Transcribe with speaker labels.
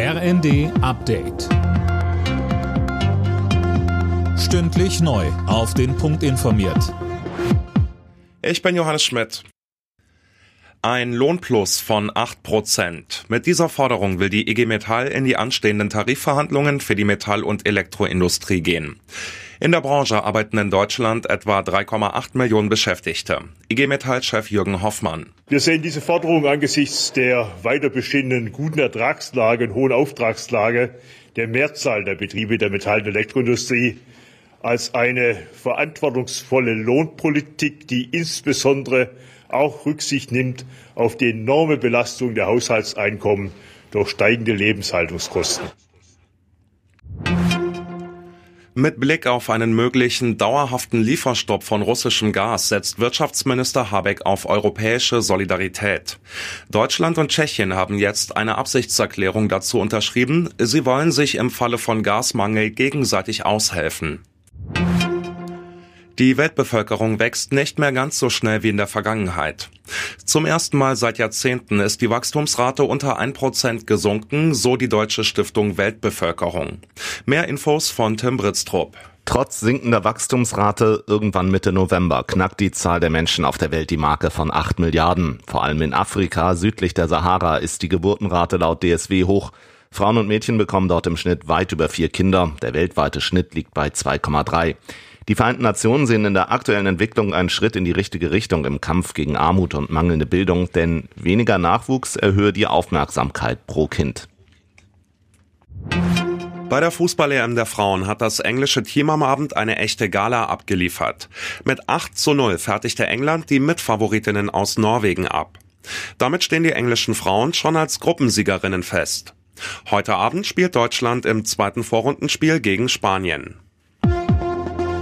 Speaker 1: RND Update. Stündlich neu. Auf den Punkt informiert.
Speaker 2: Ich bin Johannes Schmidt. Ein Lohnplus von 8 Prozent. Mit dieser Forderung will die IG Metall in die anstehenden Tarifverhandlungen für die Metall- und Elektroindustrie gehen. In der Branche arbeiten in Deutschland etwa 3,8 Millionen Beschäftigte. IG Metall-Chef Jürgen Hoffmann.
Speaker 3: Wir sehen diese Forderung angesichts der weiter bestehenden guten Ertragslage und hohen Auftragslage der Mehrzahl der Betriebe der Metall- und Elektroindustrie als eine verantwortungsvolle Lohnpolitik, die insbesondere auch Rücksicht nimmt auf die enorme Belastung der Haushaltseinkommen durch steigende Lebenshaltungskosten.
Speaker 2: Mit Blick auf einen möglichen dauerhaften Lieferstopp von russischem Gas setzt Wirtschaftsminister Habeck auf europäische Solidarität. Deutschland und Tschechien haben jetzt eine Absichtserklärung dazu unterschrieben. Sie wollen sich im Falle von Gasmangel gegenseitig aushelfen. Die Weltbevölkerung wächst nicht mehr ganz so schnell wie in der Vergangenheit. Zum ersten Mal seit Jahrzehnten ist die Wachstumsrate unter 1% gesunken, so die Deutsche Stiftung Weltbevölkerung. Mehr Infos von Tim Britztrup.
Speaker 4: Trotz sinkender Wachstumsrate irgendwann Mitte November knackt die Zahl der Menschen auf der Welt die Marke von 8 Milliarden. Vor allem in Afrika südlich der Sahara ist die Geburtenrate laut DSW hoch. Frauen und Mädchen bekommen dort im Schnitt weit über vier Kinder. Der weltweite Schnitt liegt bei 2,3. Die Vereinten Nationen sehen in der aktuellen Entwicklung einen Schritt in die richtige Richtung im Kampf gegen Armut und mangelnde Bildung, denn weniger Nachwuchs erhöhe die Aufmerksamkeit pro Kind.
Speaker 2: Bei der Fußball-EM der Frauen hat das englische Team am Abend eine echte Gala abgeliefert. Mit 8 zu 0 fertigte England die Mitfavoritinnen aus Norwegen ab. Damit stehen die englischen Frauen schon als Gruppensiegerinnen fest. Heute Abend spielt Deutschland im zweiten Vorrundenspiel gegen Spanien.